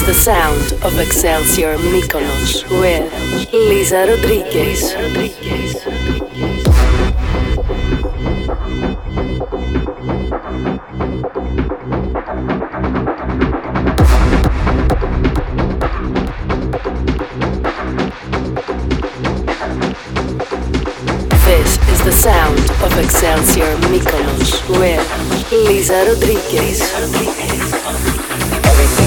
is the sound of XLSIOR Mykonos with Liza Rodriguez. This is the sound of XLSIOR Mykonos with Liza Rodriguez.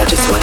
I just want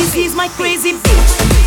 He's, he's my crazy bitch.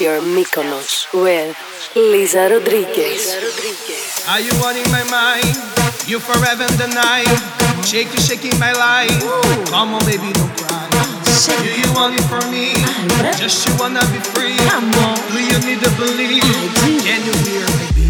XLSIOR Mykonos with Liza Rodriguez. Are you wanting my mind? You forever in the night. Shake you, shaking my life. Come on, baby, don't cry. Do you want it for me? Just you wanna be free. Do you need to believe? Can you hear, baby?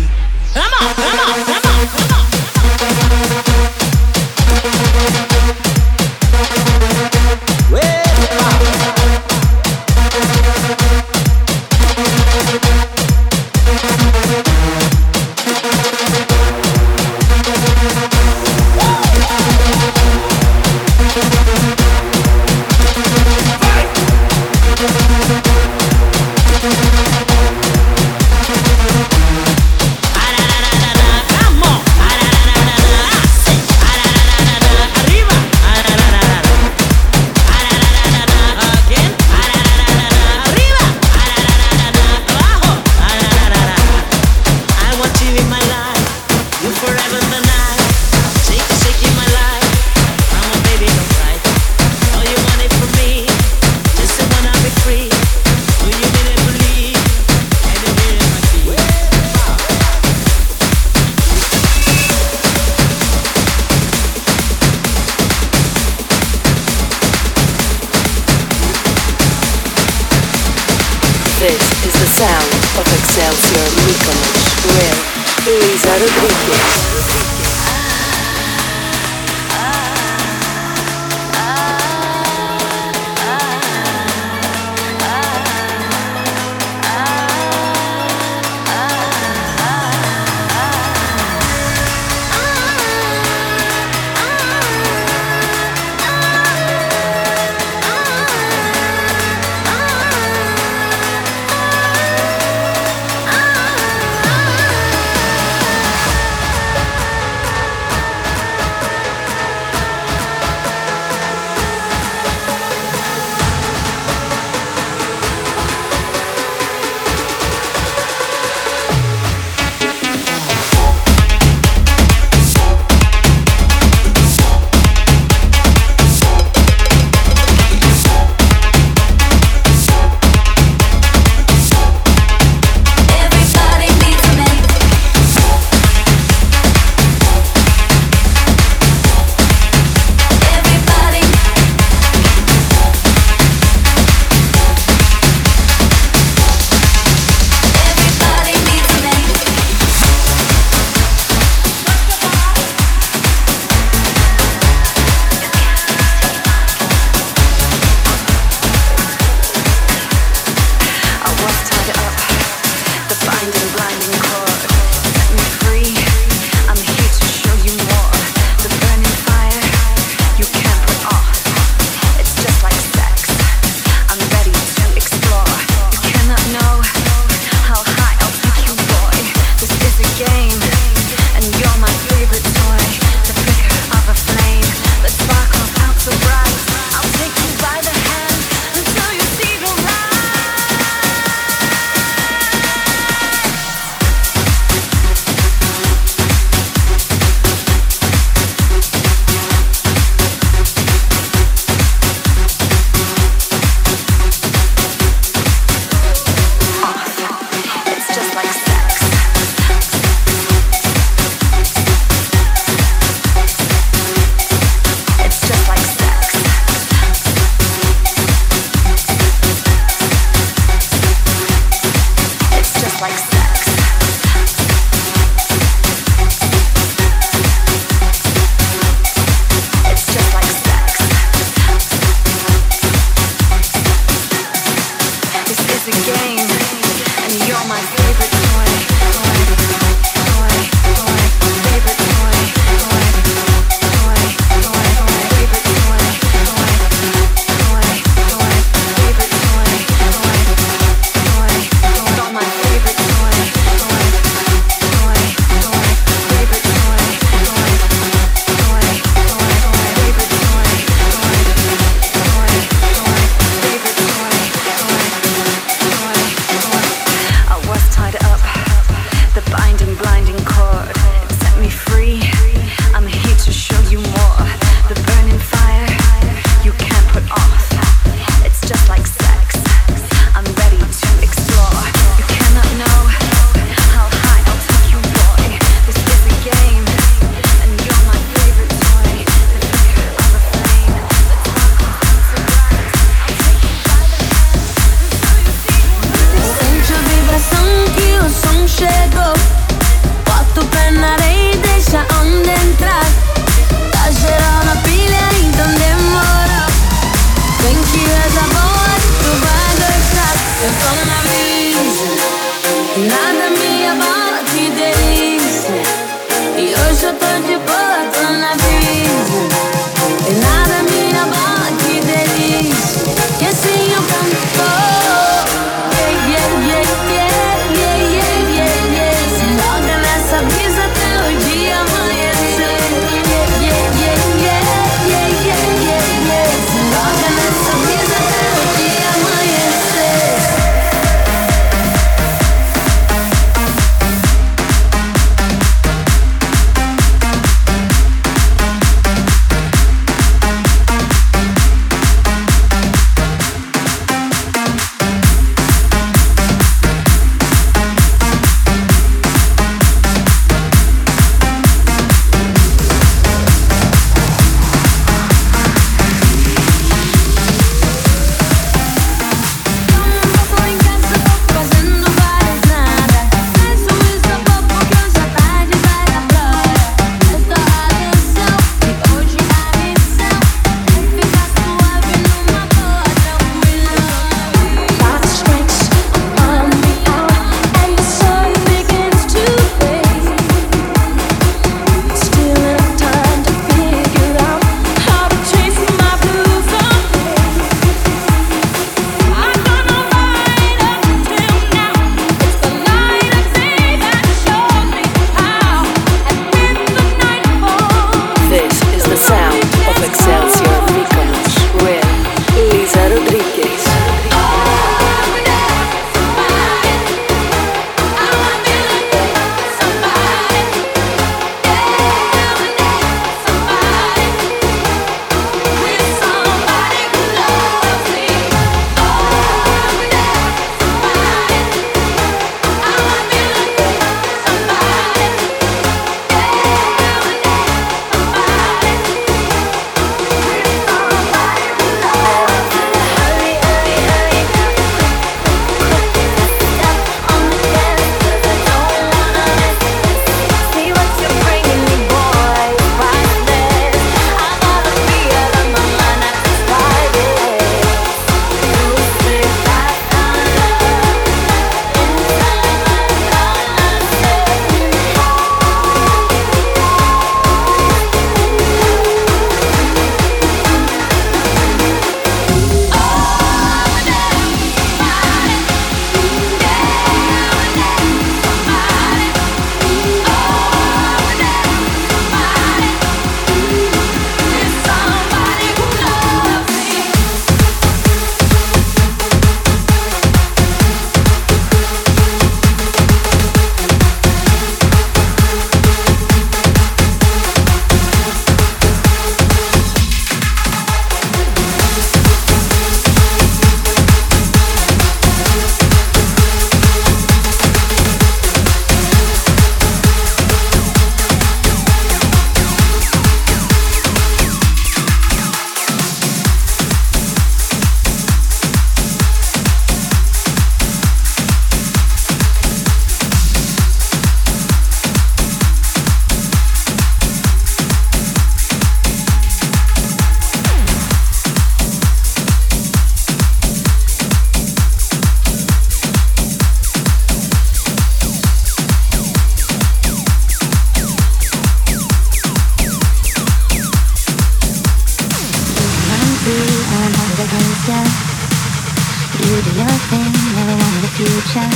do your thing, never wanted a future.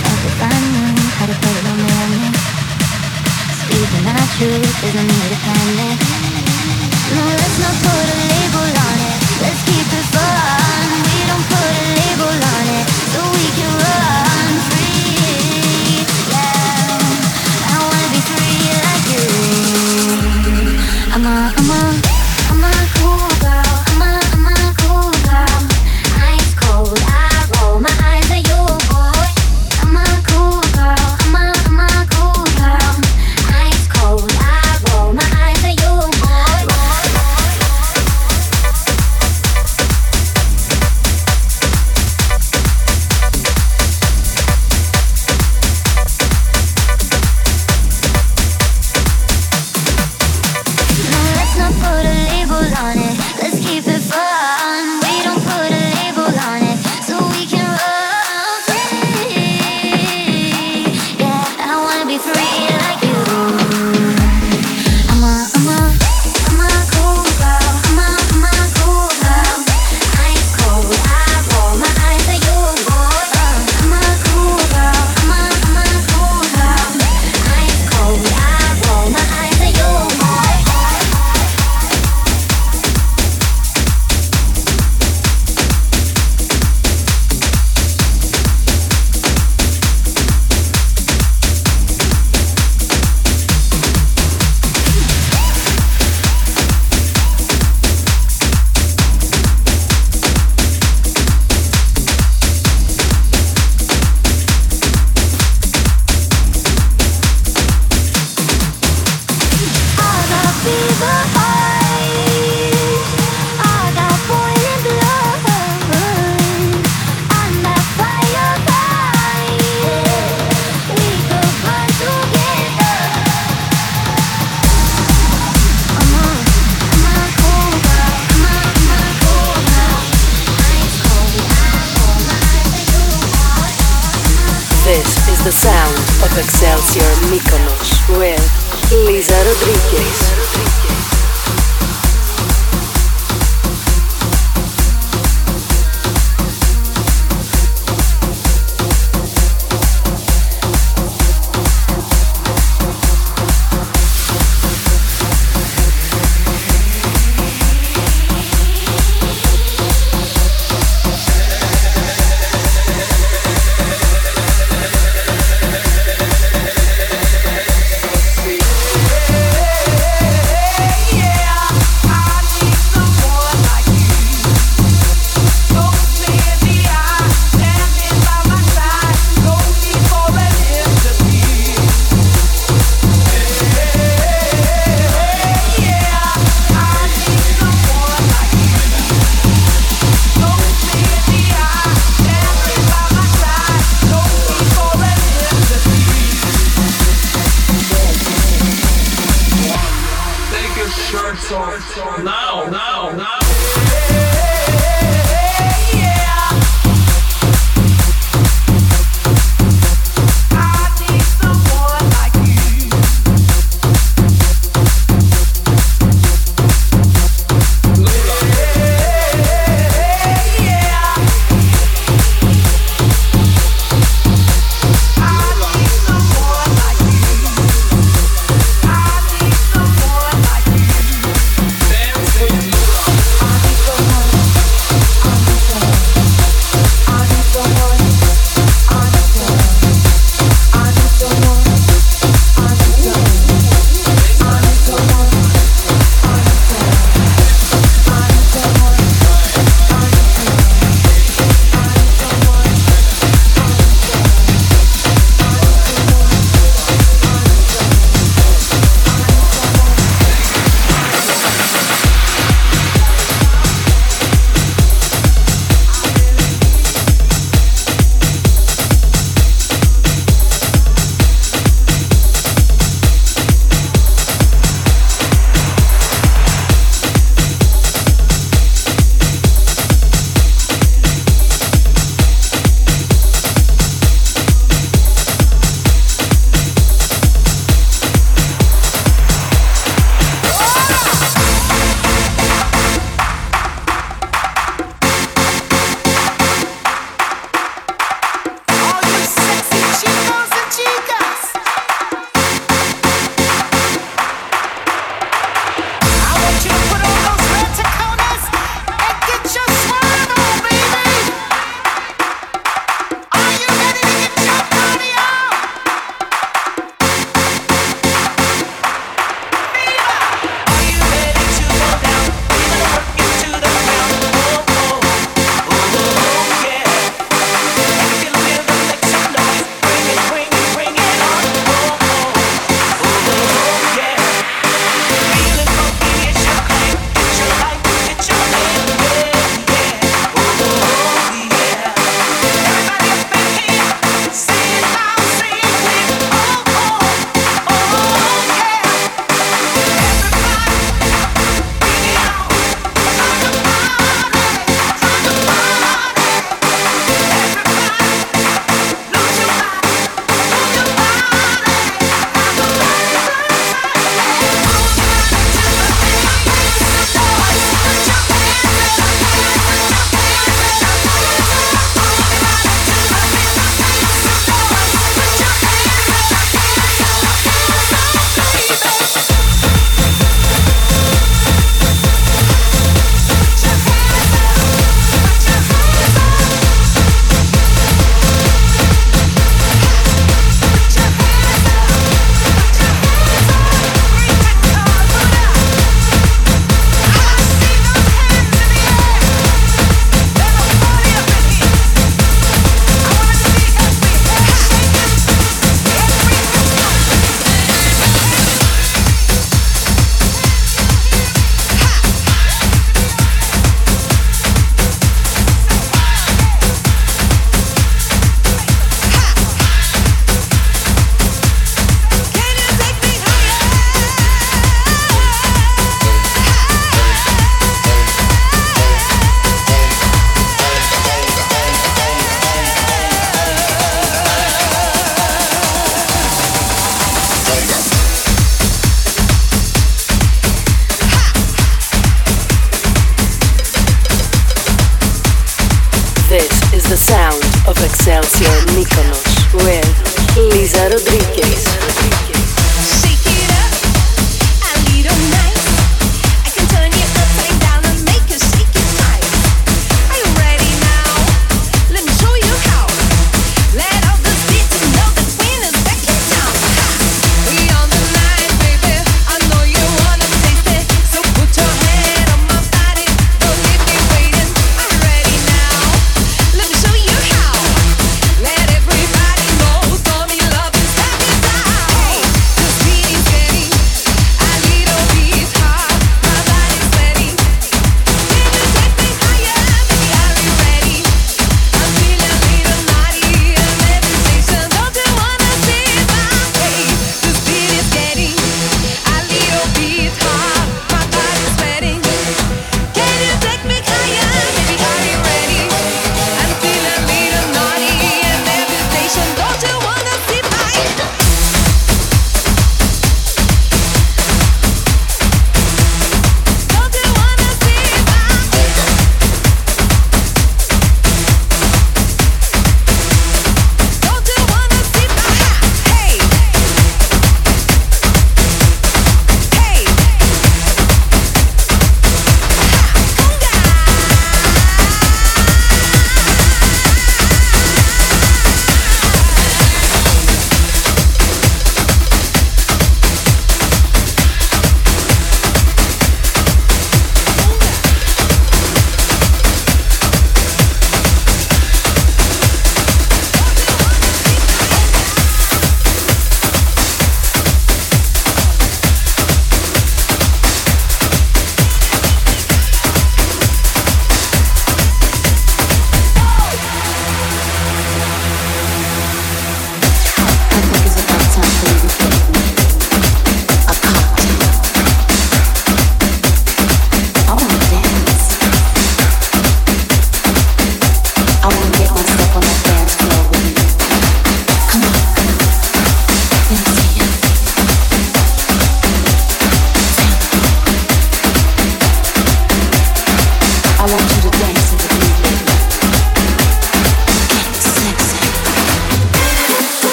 Felt if I knew how to put it on the running. Speaking my truth, there's no need to panic. No, let's not put a label on it. Let's keep it for us.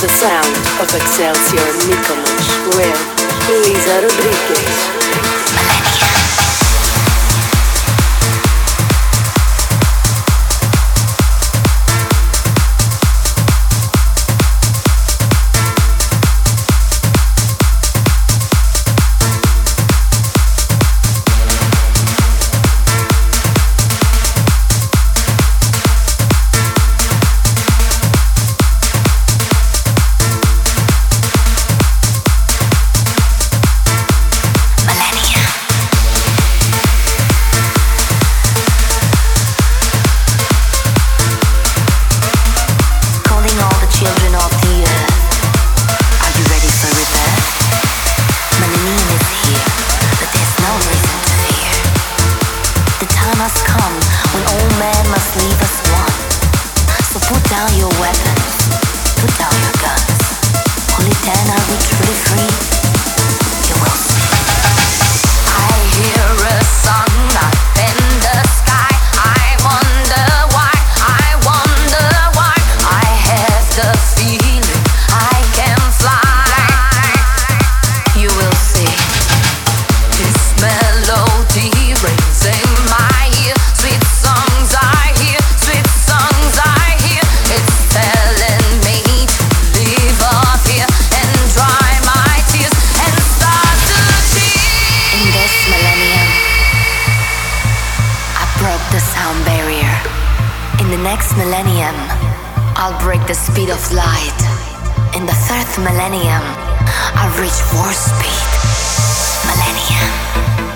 the sound of XLSIOR Mykonos with Liza Rodriguez. The next millennium, I'll break the speed of light. In the third millennium, I'll reach warp speed. Millennium.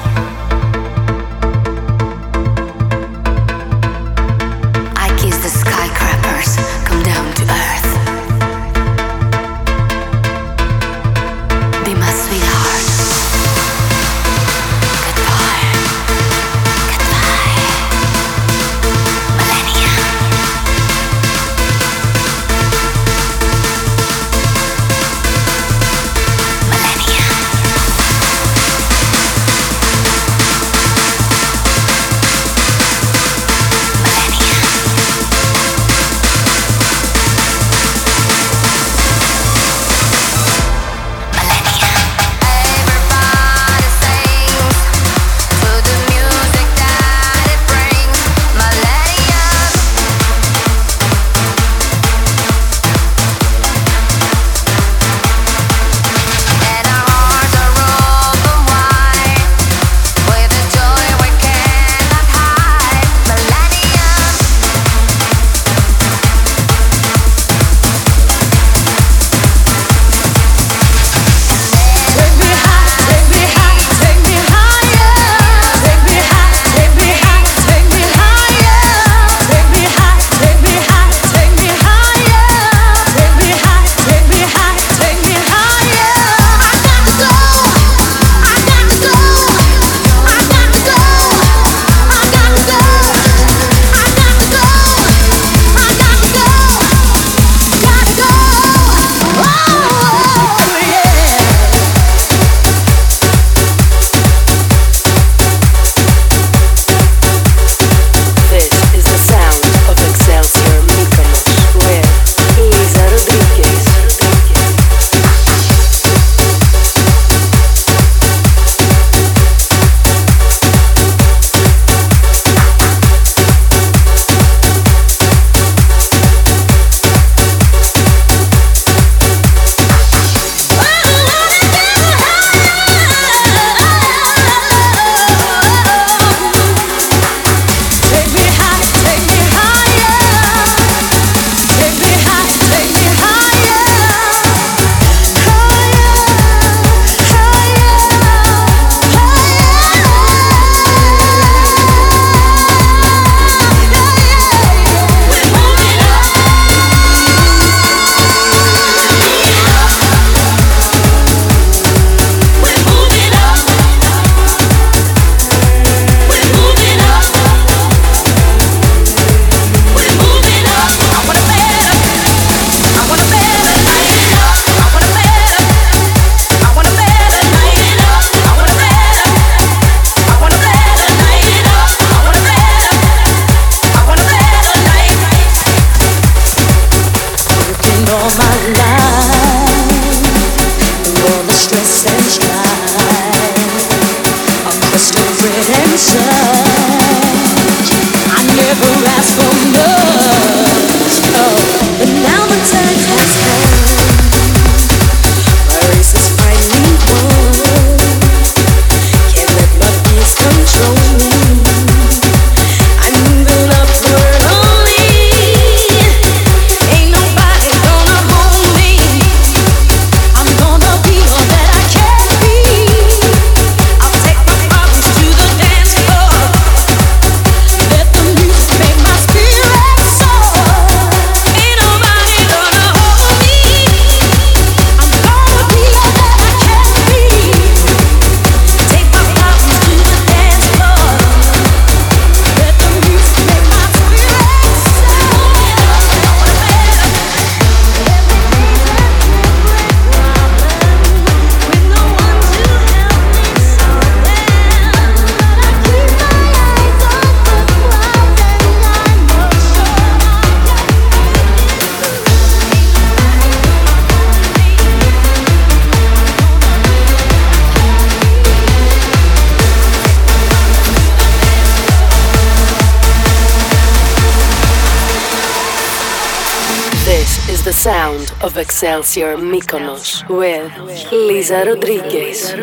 XLSIOR Mykonos with Liza Rodriguez.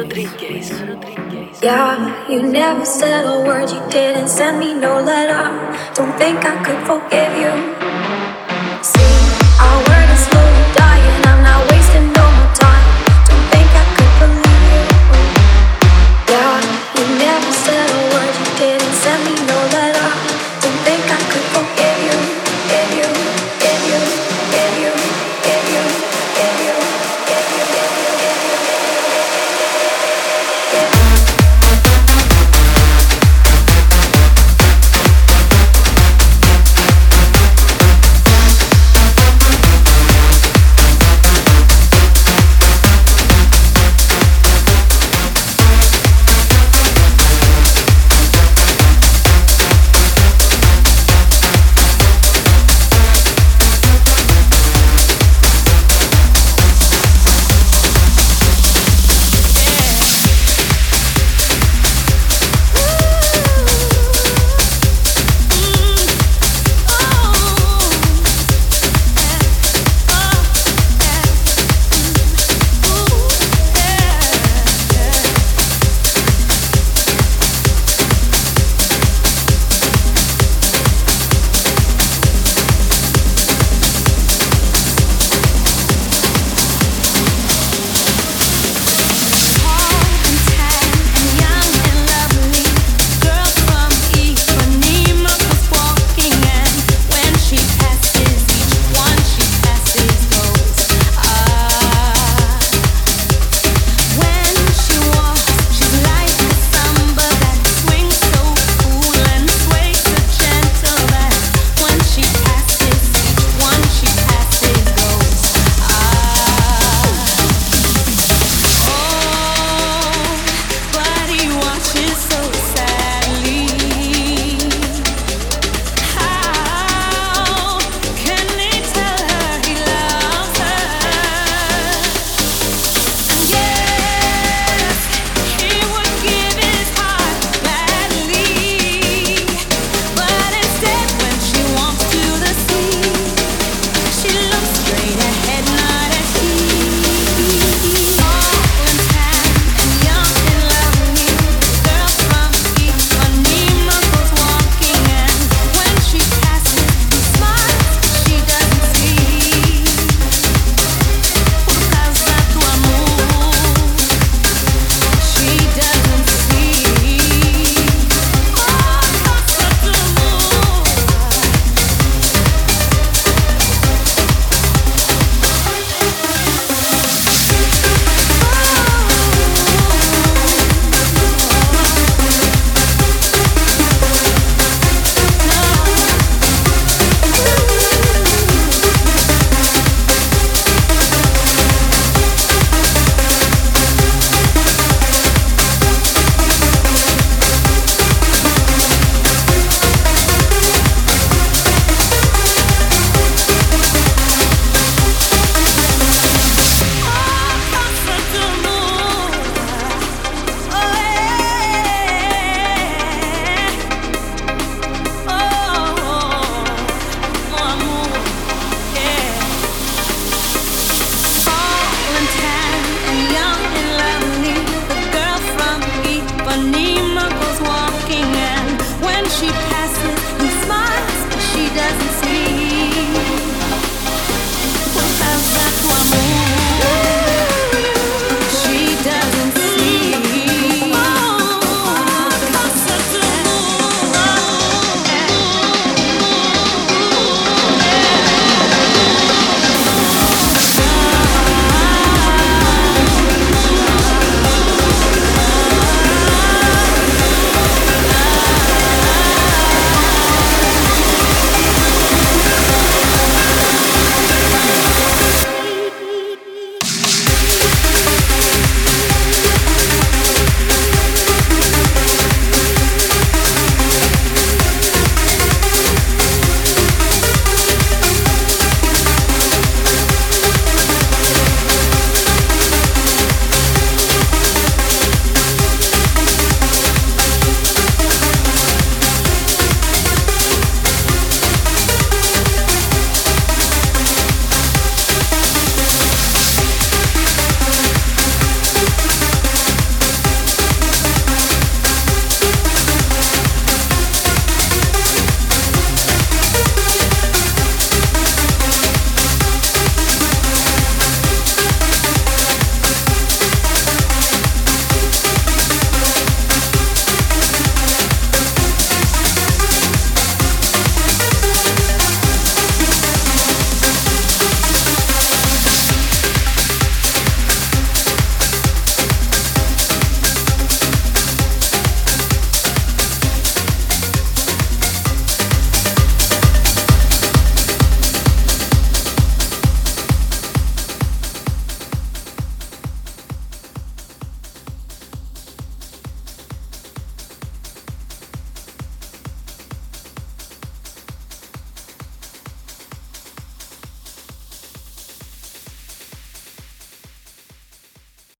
Yeah, you never said a word, you didn't send me no letter. Don't think I could forgive you.